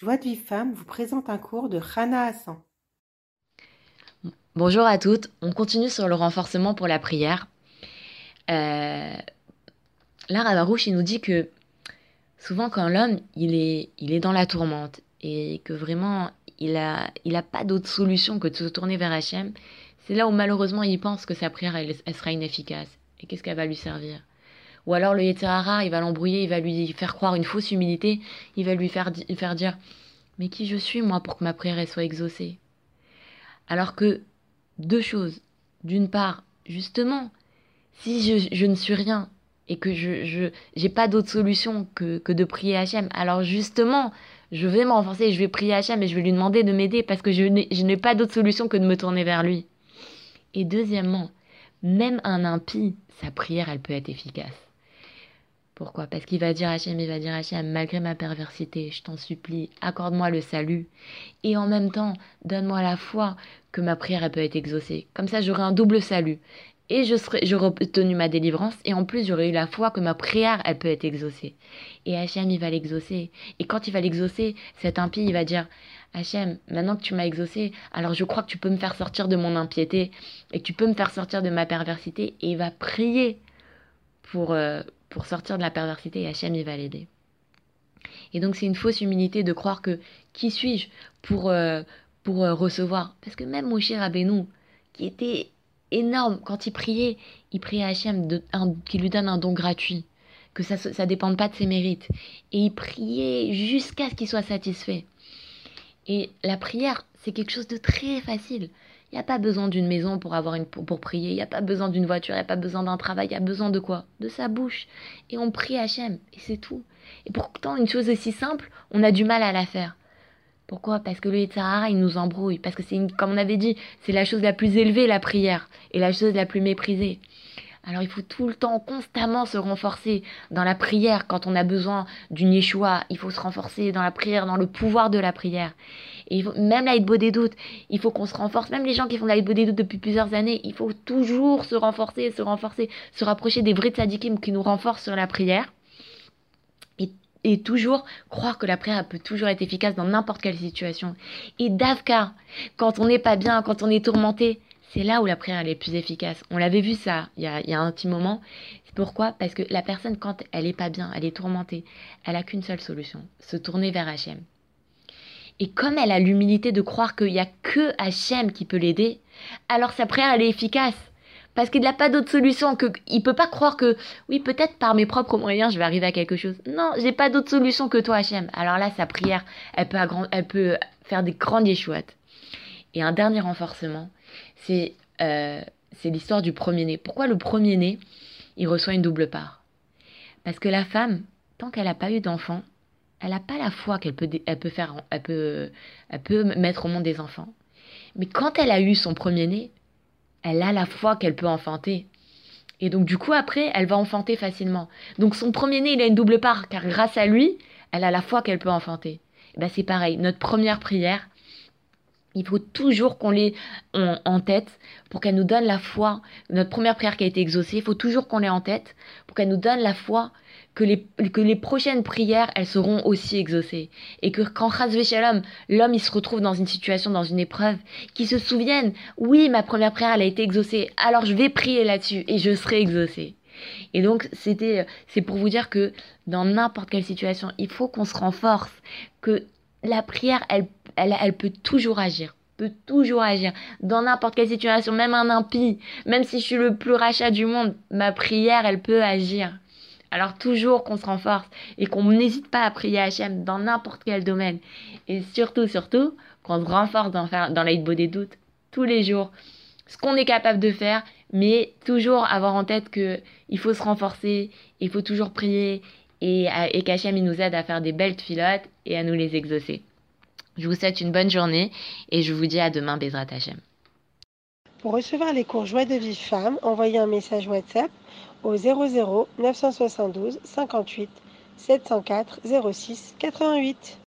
Joie de vie femme vous présente un cours de Rana Hassan. Bonjour à toutes, on continue sur le renforcement pour la prière. Euh, là, Ravarouche, nous dit que souvent quand l'homme, il est, dans la tourmente et que vraiment, il n'a pas d'autre solution que de se tourner vers Hachem, c'est là où malheureusement il pense que sa prière, sera inefficace. Et qu'est-ce qu'elle va lui servir? Ou alors le Yetzirara, il va l'embrouiller, il va lui faire croire une fausse humilité, il va lui faire, dire Mais qui je suis, moi, pour que ma prière soit exaucée? Alors que, deux choses. D'une part, justement, si je, ne suis rien et que je n'ai pas d'autre solution que, de prier Hachem, alors justement, je vais me renforcer, je vais prier Hachem et je vais lui demander de m'aider parce que je n'ai pas d'autre solution que de me tourner vers lui. Et deuxièmement, même un impie, sa prière, elle peut être efficace. Pourquoi? Parce qu'il va dire Hachem, il va dire Hachem, malgré ma perversité, je t'en supplie, accorde-moi le salut. Et en même temps, donne-moi la foi que ma prière elle peut être exaucée. Comme ça, j'aurai un double salut. Et je serai, j'aurai obtenu ma délivrance. Et en plus, j'aurai eu la foi que ma prière, elle peut être exaucée. Et Hachem, il va l'exaucer. Et quand il va l'exaucer, cet impie, il va dire Hachem, maintenant que tu m'as exaucé, alors je crois que tu peux me faire sortir de mon impiété. Et que tu peux me faire sortir de ma perversité. Et il va prier pour, euh, pour sortir de la perversité et Hachem il va l'aider. Et donc c'est une fausse humilité de croire que qui suis-je pour, euh, pour euh, recevoir? Parce que même Moshe Rabbeinu, qui était énorme, quand il priait, il priait à Hachem qui lui donne un don gratuit, que ça ne dépende pas de ses mérites. Et il priait jusqu'à ce qu'il soit satisfait. Et la prière, c'est quelque chose de très facile. Il n'y a pas besoin d'une maison pour, avoir une, pour, prier, il n'y a pas besoin d'une voiture, il n'y a pas besoin d'un travail, il y a besoin de quoi? De sa bouche. Et on prie Hachem, et c'est tout. Et pourtant, une chose aussi simple, on a du mal à la faire. Pourquoi? Parce que le Yitzhara, il nous embrouille. Parce que c'est, comme on avait dit, c'est la chose la plus élevée, la prière, et la chose la plus méprisée. Alors il faut tout le temps, constamment se renforcer dans la prière quand on a besoin d'une Yeshua. Il faut se renforcer dans la prière, dans le pouvoir de la prière. Et même la des doutes, il faut qu'on se renforce. Même les gens qui font la des doutes depuis plusieurs années, il faut toujours se renforcer, se renforcer, se rapprocher des vrais tzadikim qui nous renforcent sur la prière. Et, et toujours croire que la prière peut toujours être efficace dans n'importe quelle situation. Et Davka, quand on n'est pas bien, quand on est tourmenté, c'est là où la prière est plus efficace. On l'avait vu ça il y, a, y a un petit moment. Pourquoi? Parce que la personne, quand elle est pas bien, elle est tourmentée, elle a qu'une seule solution, se tourner vers Hachem. Et comme elle a l'humilité de croire qu'il n'y a que Hachem qui peut l'aider, alors sa prière, elle est efficace. Parce qu'il n'a pas d'autre solution. Que, il peut pas croire que, oui, peut-être par mes propres moyens, je vais arriver à quelque chose. Non, j'ai pas d'autre solution que toi, Hachem. Alors là, sa prière, elle peut, elle peut faire des grandes échouettes. Et un dernier renforcement, c'est euh, l'histoire du premier-né. Pourquoi le premier-né, il reçoit une double part? Parce que la femme, tant qu'elle n'a pas eu d'enfant, elle n'a pas la foi qu'elle peut, elle peut faire, elle peut, elle peut mettre au monde des enfants. Mais quand elle a eu son premier-né, elle a la foi qu'elle peut enfanter. Et donc du coup après, elle va enfanter facilement. Donc son premier-né, il a une double part, car grâce à lui, elle a la foi qu'elle peut enfanter. ben c'est pareil, notre première prière, il faut toujours qu'on l'ait en tête pour qu'elle nous donne la foi. Notre première prière qui a été exaucée, il faut toujours qu'on l'ait en tête pour qu'elle nous donne la foi que les, prochaines prières, elles seront aussi exaucées. Et que quand Shalom, l'homme, il se retrouve dans une situation, dans une épreuve, qu'il se souvienne, oui, ma première prière, elle a été exaucée, alors je vais prier là-dessus et je serai exaucé. Et donc, c'était, c'est pour vous dire que dans n'importe quelle situation, il faut qu'on se renforce, que la prière, elle, elle, elle peut toujours agir peut toujours agir dans n'importe quelle situation, même un impie, même si je suis le plus rachat du monde, ma prière, elle peut agir. Alors toujours qu'on se renforce et qu'on n'hésite pas à prier Hachem dans n'importe quel domaine. Et surtout, surtout, qu'on se renforce dans, dans l'aide des doutes tous les jours. Ce qu'on est capable de faire, mais toujours avoir en tête que il faut se renforcer, il faut toujours prier et, qu'Hachem nous aide à faire des belles filottes et à nous les exaucer. Je vous souhaite une bonne journée et je vous dis à demain, Bezrat Hachem. Pour recevoir les cours Joie de vie femme, envoyez un message WhatsApp au 00 972 58 704 06 88.